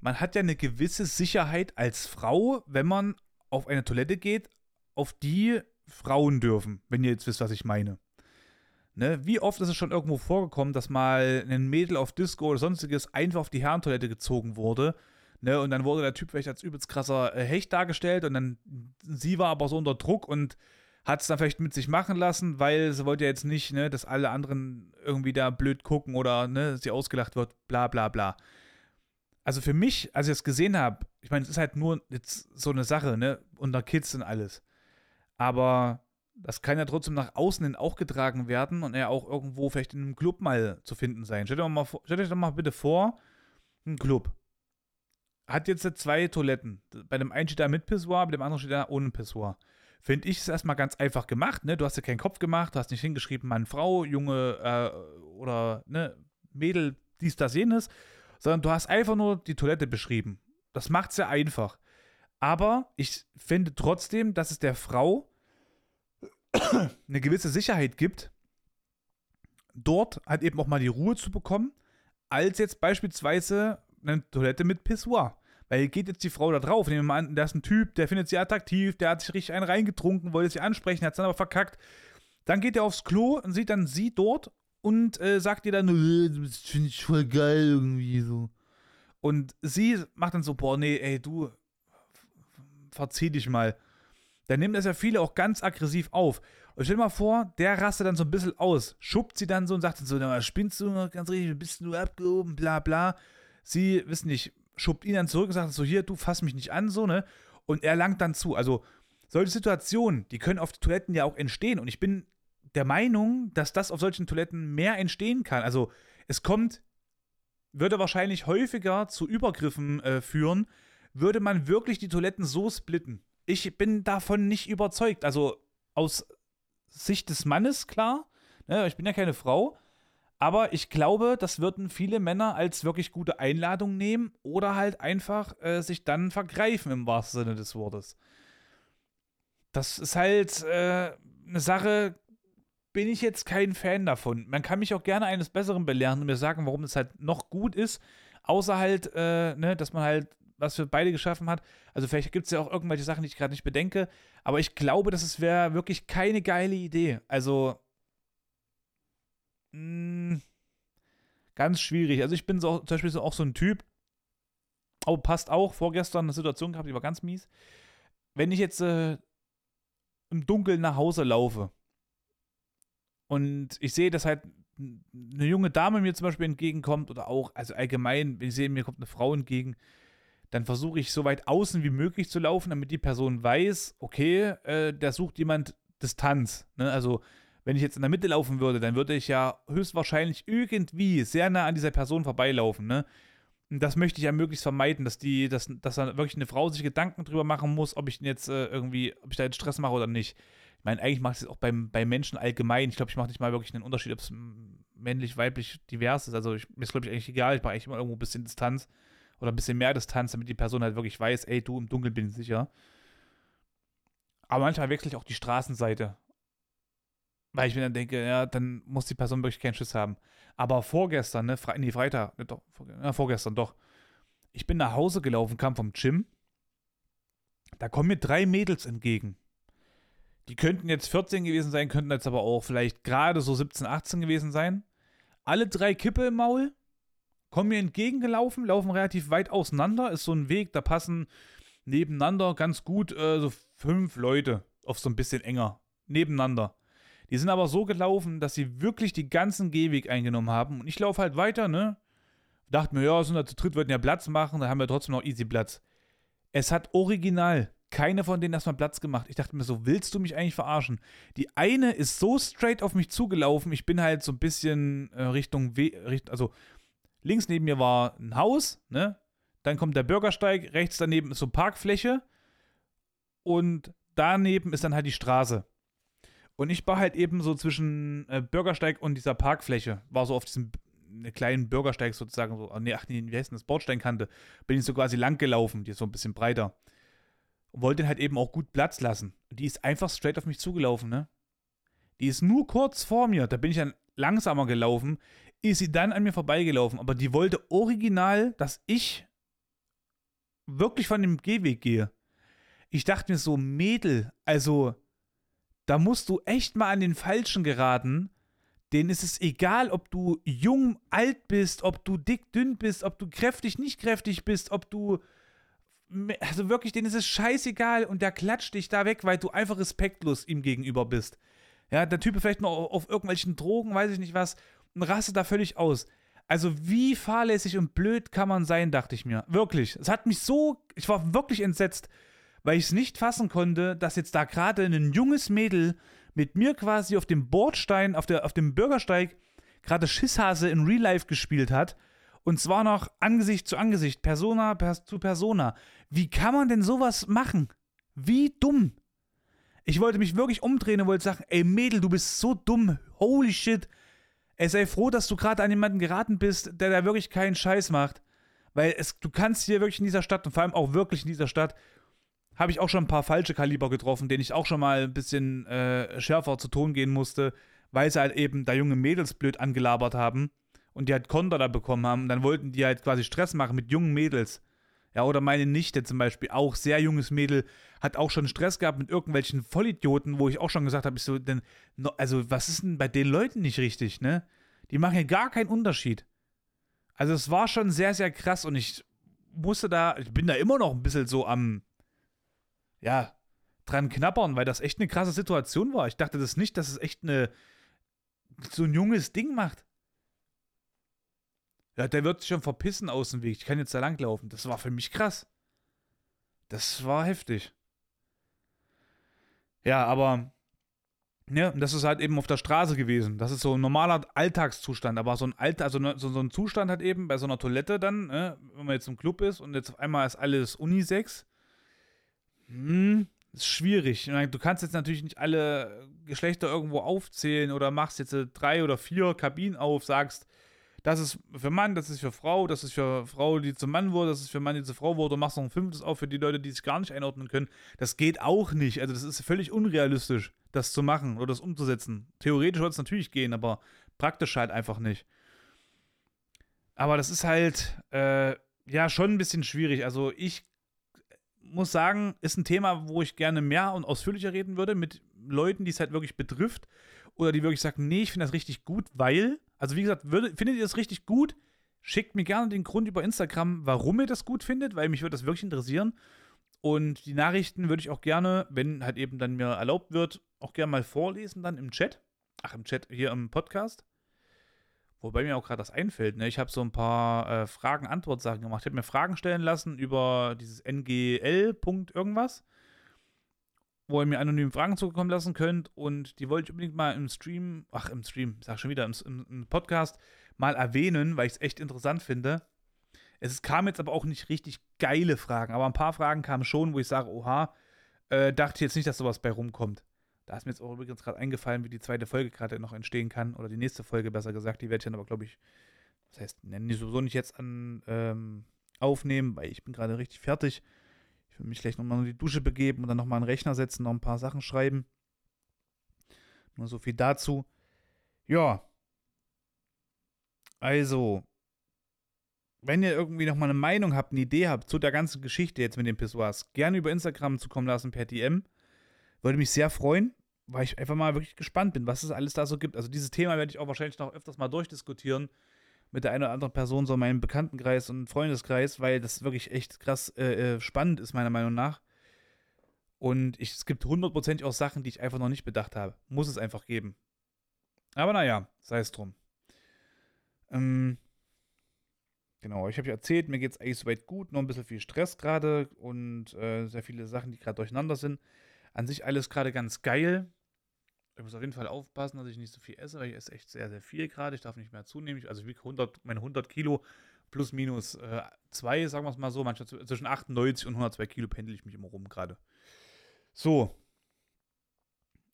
man hat ja eine gewisse Sicherheit als Frau, wenn man auf eine Toilette geht, auf die Frauen dürfen, wenn ihr jetzt wisst, was ich meine. Ne? Wie oft ist es schon irgendwo vorgekommen, dass mal ein Mädel auf Disco oder sonstiges einfach auf die Herrentoilette gezogen wurde Ne, und dann wurde der Typ vielleicht als übelst krasser äh, Hecht dargestellt und dann sie war aber so unter Druck und hat es dann vielleicht mit sich machen lassen, weil sie wollte ja jetzt nicht, ne, dass alle anderen irgendwie da blöd gucken oder ne, sie ausgelacht wird, bla bla bla. Also für mich, als ich es gesehen habe, ich meine, es ist halt nur jetzt so eine Sache, ne, unter Kids und alles. Aber das kann ja trotzdem nach außen hin auch getragen werden und er auch irgendwo vielleicht in einem Club mal zu finden sein. Stellt euch, mal, stellt euch doch mal bitte vor, ein Club hat jetzt zwei Toiletten. Bei dem einen steht da mit Pissoir, bei dem anderen steht da ohne Pissoir. Finde ich es erstmal ganz einfach gemacht, ne? Du hast ja keinen Kopf gemacht, du hast nicht hingeschrieben, Mann, Frau, Junge äh, oder ne, Mädel, dies, das, jenes, sondern du hast einfach nur die Toilette beschrieben. Das macht es ja einfach. Aber ich finde trotzdem, dass es der Frau [coughs] eine gewisse Sicherheit gibt, dort halt eben auch mal die Ruhe zu bekommen, als jetzt beispielsweise eine Toilette mit Pissoir. Weil geht jetzt die Frau da drauf, nehmen wir mal an, da ist ein Typ, der findet sie attraktiv, der hat sich richtig einen reingetrunken, wollte sie ansprechen, hat es dann aber verkackt. Dann geht er aufs Klo und sieht dann sie dort und äh, sagt ihr dann, das finde ich voll geil irgendwie so. Und sie macht dann so, boah, nee, ey, du, verzieh dich mal. Dann nimmt das ja viele auch ganz aggressiv auf. Und stell dir mal vor, der rastet dann so ein bisschen aus, schubt sie dann so und sagt dann so, na, spinnst du noch ganz richtig, bist du abgehoben, bla bla. Sie, wissen nicht, schubt ihn dann zurück und sagt so, hier, du fass mich nicht an, so, ne? Und er langt dann zu. Also, solche Situationen, die können auf Toiletten ja auch entstehen. Und ich bin der Meinung, dass das auf solchen Toiletten mehr entstehen kann. Also, es kommt, würde wahrscheinlich häufiger zu Übergriffen äh, führen, würde man wirklich die Toiletten so splitten. Ich bin davon nicht überzeugt. Also, aus Sicht des Mannes, klar. Ne, ich bin ja keine Frau. Aber ich glaube, das würden viele Männer als wirklich gute Einladung nehmen oder halt einfach äh, sich dann vergreifen im wahrsten Sinne des Wortes. Das ist halt äh, eine Sache, bin ich jetzt kein Fan davon. Man kann mich auch gerne eines Besseren belehren und mir sagen, warum es halt noch gut ist, außer halt, äh, ne, dass man halt was für beide geschaffen hat. Also vielleicht gibt es ja auch irgendwelche Sachen, die ich gerade nicht bedenke, aber ich glaube, das wäre wirklich keine geile Idee. Also mh, hm, ganz schwierig. Also ich bin so, zum Beispiel so auch so ein Typ, oh, passt auch, vorgestern eine Situation gehabt, die war ganz mies. Wenn ich jetzt äh, im Dunkeln nach Hause laufe und ich sehe, dass halt eine junge Dame mir zum Beispiel entgegenkommt oder auch, also allgemein, wenn ich sehe, mir kommt eine Frau entgegen, dann versuche ich so weit außen wie möglich zu laufen, damit die Person weiß, okay, äh, da sucht jemand Distanz. Ne? Also wenn ich jetzt in der Mitte laufen würde, dann würde ich ja höchstwahrscheinlich irgendwie sehr nah an dieser Person vorbeilaufen, ne? Und das möchte ich ja möglichst vermeiden, dass die, dass, dass da wirklich eine Frau sich Gedanken drüber machen muss, ob ich jetzt äh, irgendwie, ob ich da jetzt Stress mache oder nicht. Ich meine, eigentlich mache ich es auch beim, bei Menschen allgemein. Ich glaube, ich mache nicht mal wirklich einen Unterschied, ob es männlich, weiblich, divers ist. Also ich, mir ist, glaube ich, eigentlich egal. Ich mache eigentlich immer irgendwo ein bisschen Distanz oder ein bisschen mehr Distanz, damit die Person halt wirklich weiß, ey, du im Dunkeln bin ich sicher. Aber manchmal wechsle ich auch die Straßenseite. Weil ich mir dann denke, ja, dann muss die Person wirklich keinen Schiss haben. Aber vorgestern, ne, Fre nee, Freitag, ne, doch, ja, vorgestern doch. Ich bin nach Hause gelaufen, kam vom Gym. Da kommen mir drei Mädels entgegen. Die könnten jetzt 14 gewesen sein, könnten jetzt aber auch vielleicht gerade so 17, 18 gewesen sein. Alle drei Kippe im Maul, kommen mir entgegengelaufen, laufen relativ weit auseinander. Ist so ein Weg, da passen nebeneinander ganz gut äh, so fünf Leute auf so ein bisschen enger. Nebeneinander. Die sind aber so gelaufen, dass sie wirklich die ganzen Gehweg eingenommen haben. Und ich laufe halt weiter, ne? Dachte mir, ja, sind da zu dritt, würden ja Platz machen, da haben wir trotzdem noch easy Platz. Es hat original keine von denen erstmal Platz gemacht. Ich dachte mir so, willst du mich eigentlich verarschen? Die eine ist so straight auf mich zugelaufen. Ich bin halt so ein bisschen äh, Richtung, We also links neben mir war ein Haus, ne? Dann kommt der Bürgersteig, rechts daneben ist so Parkfläche und daneben ist dann halt die Straße. Und ich war halt eben so zwischen äh, Bürgersteig und dieser Parkfläche, war so auf diesem kleinen Bürgersteig sozusagen, so, nee, ach nee, wie heißt denn das, Bordsteinkante, bin ich so quasi lang gelaufen, die ist so ein bisschen breiter. Und wollte halt eben auch gut Platz lassen. Die ist einfach straight auf mich zugelaufen, ne? Die ist nur kurz vor mir, da bin ich dann langsamer gelaufen, ist sie dann an mir vorbeigelaufen, aber die wollte original, dass ich wirklich von dem Gehweg gehe. Ich dachte mir so, Mädel, also da musst du echt mal an den Falschen geraten. Denen ist es egal, ob du jung, alt bist, ob du dick, dünn bist, ob du kräftig, nicht kräftig bist, ob du. Also wirklich, denen ist es scheißegal und der klatscht dich da weg, weil du einfach respektlos ihm gegenüber bist. Ja, der Typ vielleicht noch auf irgendwelchen Drogen, weiß ich nicht was, und rastet da völlig aus. Also, wie fahrlässig und blöd kann man sein, dachte ich mir. Wirklich. Es hat mich so. Ich war wirklich entsetzt weil ich es nicht fassen konnte, dass jetzt da gerade ein junges Mädel mit mir quasi auf dem Bordstein, auf, der, auf dem Bürgersteig gerade Schisshase in Real Life gespielt hat. Und zwar noch Angesicht zu Angesicht, Persona pers zu Persona. Wie kann man denn sowas machen? Wie dumm. Ich wollte mich wirklich umdrehen und wollte sagen, ey Mädel, du bist so dumm. Holy shit. Ey, sei froh, dass du gerade an jemanden geraten bist, der da wirklich keinen Scheiß macht. Weil es, du kannst hier wirklich in dieser Stadt und vor allem auch wirklich in dieser Stadt habe ich auch schon ein paar falsche Kaliber getroffen, denen ich auch schon mal ein bisschen äh, schärfer zu Ton gehen musste, weil sie halt eben da junge Mädels blöd angelabert haben und die halt Konter da bekommen haben. Und dann wollten die halt quasi Stress machen mit jungen Mädels. Ja, oder meine Nichte zum Beispiel, auch sehr junges Mädel, hat auch schon Stress gehabt mit irgendwelchen Vollidioten, wo ich auch schon gesagt habe, ich so, denn, also was ist denn bei den Leuten nicht richtig, ne? Die machen ja gar keinen Unterschied. Also es war schon sehr, sehr krass und ich musste da, ich bin da immer noch ein bisschen so am, ja, dran knabbern, weil das echt eine krasse Situation war. Ich dachte das nicht, dass es echt eine, so ein junges Ding macht. Ja, der wird sich schon verpissen aus dem Weg. Ich kann jetzt da langlaufen. Das war für mich krass. Das war heftig. Ja, aber ja, das ist halt eben auf der Straße gewesen. Das ist so ein normaler Alltagszustand. Aber so ein Alter, also ne, so, ein Zustand hat eben bei so einer Toilette dann, ne, wenn man jetzt im Club ist und jetzt auf einmal ist alles Unisex hm, ist schwierig. Du kannst jetzt natürlich nicht alle Geschlechter irgendwo aufzählen oder machst jetzt drei oder vier Kabinen auf, sagst, das ist für Mann, das ist für Frau, das ist für Frau, die zum Mann wurde, das ist für Mann, die zur Frau wurde, machst noch ein fünftes auf für die Leute, die sich gar nicht einordnen können. Das geht auch nicht. Also, das ist völlig unrealistisch, das zu machen oder das umzusetzen. Theoretisch wird es natürlich gehen, aber praktisch halt einfach nicht. Aber das ist halt, äh, ja, schon ein bisschen schwierig. Also, ich muss sagen, ist ein Thema, wo ich gerne mehr und ausführlicher reden würde mit Leuten, die es halt wirklich betrifft oder die wirklich sagen, nee, ich finde das richtig gut, weil, also wie gesagt, würde, findet ihr das richtig gut? Schickt mir gerne den Grund über Instagram, warum ihr das gut findet, weil mich würde das wirklich interessieren. Und die Nachrichten würde ich auch gerne, wenn halt eben dann mir erlaubt wird, auch gerne mal vorlesen dann im Chat. Ach, im Chat, hier im Podcast. Wobei mir auch gerade das einfällt, ne? ich habe so ein paar äh, Fragen-Antwort-Sachen gemacht. Ich habe mir Fragen stellen lassen über dieses NGL. irgendwas, wo ihr mir anonym Fragen zukommen lassen könnt. Und die wollte ich unbedingt mal im Stream, ach im Stream, sag schon wieder, im, im, Podcast mal erwähnen, weil ich es echt interessant finde. Es kam jetzt aber auch nicht richtig geile Fragen, aber ein paar Fragen kamen schon, wo ich sage, oha, äh, dachte ich jetzt nicht, dass sowas bei rumkommt. Da ist mir jetzt auch übrigens gerade eingefallen, wie die zweite Folge gerade noch entstehen kann. Oder die nächste Folge, besser gesagt. Die werde ich dann aber, glaube ich, das heißt, nenne ich sowieso nicht jetzt an ähm, aufnehmen, weil ich bin gerade richtig fertig. Ich will mich gleich nochmal in die Dusche begeben und dann nochmal einen Rechner setzen, noch ein paar Sachen schreiben. Nur so viel dazu. Ja. Also, wenn ihr irgendwie nochmal eine Meinung habt, eine Idee habt zu der ganzen Geschichte jetzt mit den Pissoirs, gerne über Instagram zukommen lassen per DM. Würde mich sehr freuen weil ich einfach mal wirklich gespannt bin, was es alles da so gibt. Also dieses Thema werde ich auch wahrscheinlich noch öfters mal durchdiskutieren mit der einen oder anderen Person, so in meinem Bekanntenkreis und Freundeskreis, weil das wirklich echt krass äh, äh, spannend ist, meiner Meinung nach. Und ich, es gibt hundertprozentig auch Sachen, die ich einfach noch nicht bedacht habe. Muss es einfach geben. Aber naja, sei es drum. Ähm, Genau, ich habe ja erzählt, mir geht es eigentlich soweit gut, nur ein bisschen viel Stress gerade und äh, sehr viele Sachen, die gerade durcheinander sind. An sich alles gerade ganz geil. Ich muss auf jeden Fall aufpassen, dass ich nicht so viel esse, weil ich esse echt sehr, sehr viel gerade. Ich darf nicht mehr zunehmen. Also ich wiege 100, meine 100 Kilo plus minus 2, äh, sagen wir es mal so. Manchmal zwischen 98 und 102 Kilo pendel ich mich immer rum gerade. So.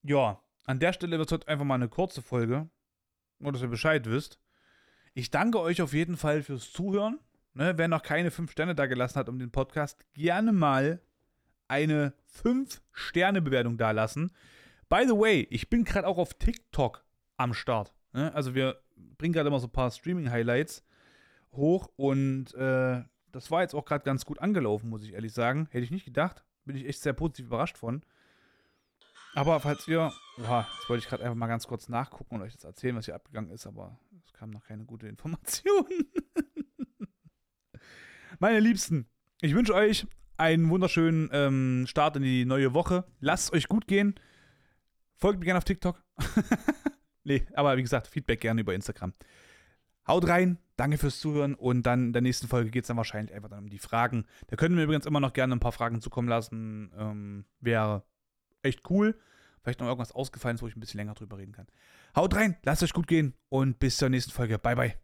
Ja, an der Stelle wird es heute einfach mal eine kurze Folge, nur dass ihr Bescheid wisst. Ich danke euch auf jeden Fall fürs Zuhören. Ne, wer noch keine 5 Sterne da gelassen hat um den Podcast, gerne mal eine 5-Sterne-Bewertung da lassen. By the way, ich bin gerade auch auf TikTok am Start. Ne? Also wir bringen gerade immer so ein paar Streaming-Highlights hoch und äh, das war jetzt auch gerade ganz gut angelaufen, muss ich ehrlich sagen. Hätte ich nicht gedacht. Bin ich echt sehr positiv überrascht von. Aber falls ihr, oha, jetzt wollte ich gerade einfach mal ganz kurz nachgucken und euch das erzählen, was hier abgegangen ist, aber es kam noch keine gute Information. [laughs] Meine Liebsten, ich wünsche euch einen wunderschönen ähm, Start in die neue Woche. Lasst es euch gut gehen. Folgt mir gerne auf TikTok. [laughs] nee, aber wie gesagt, Feedback gerne über Instagram. Haut rein, danke fürs Zuhören und dann in der nächsten Folge geht es dann wahrscheinlich einfach dann um die Fragen. Da können wir übrigens immer noch gerne ein paar Fragen zukommen lassen. Ähm, Wäre echt cool. Vielleicht noch irgendwas ausgefallen ist, wo ich ein bisschen länger drüber reden kann. Haut rein, lasst euch gut gehen und bis zur nächsten Folge. Bye, bye.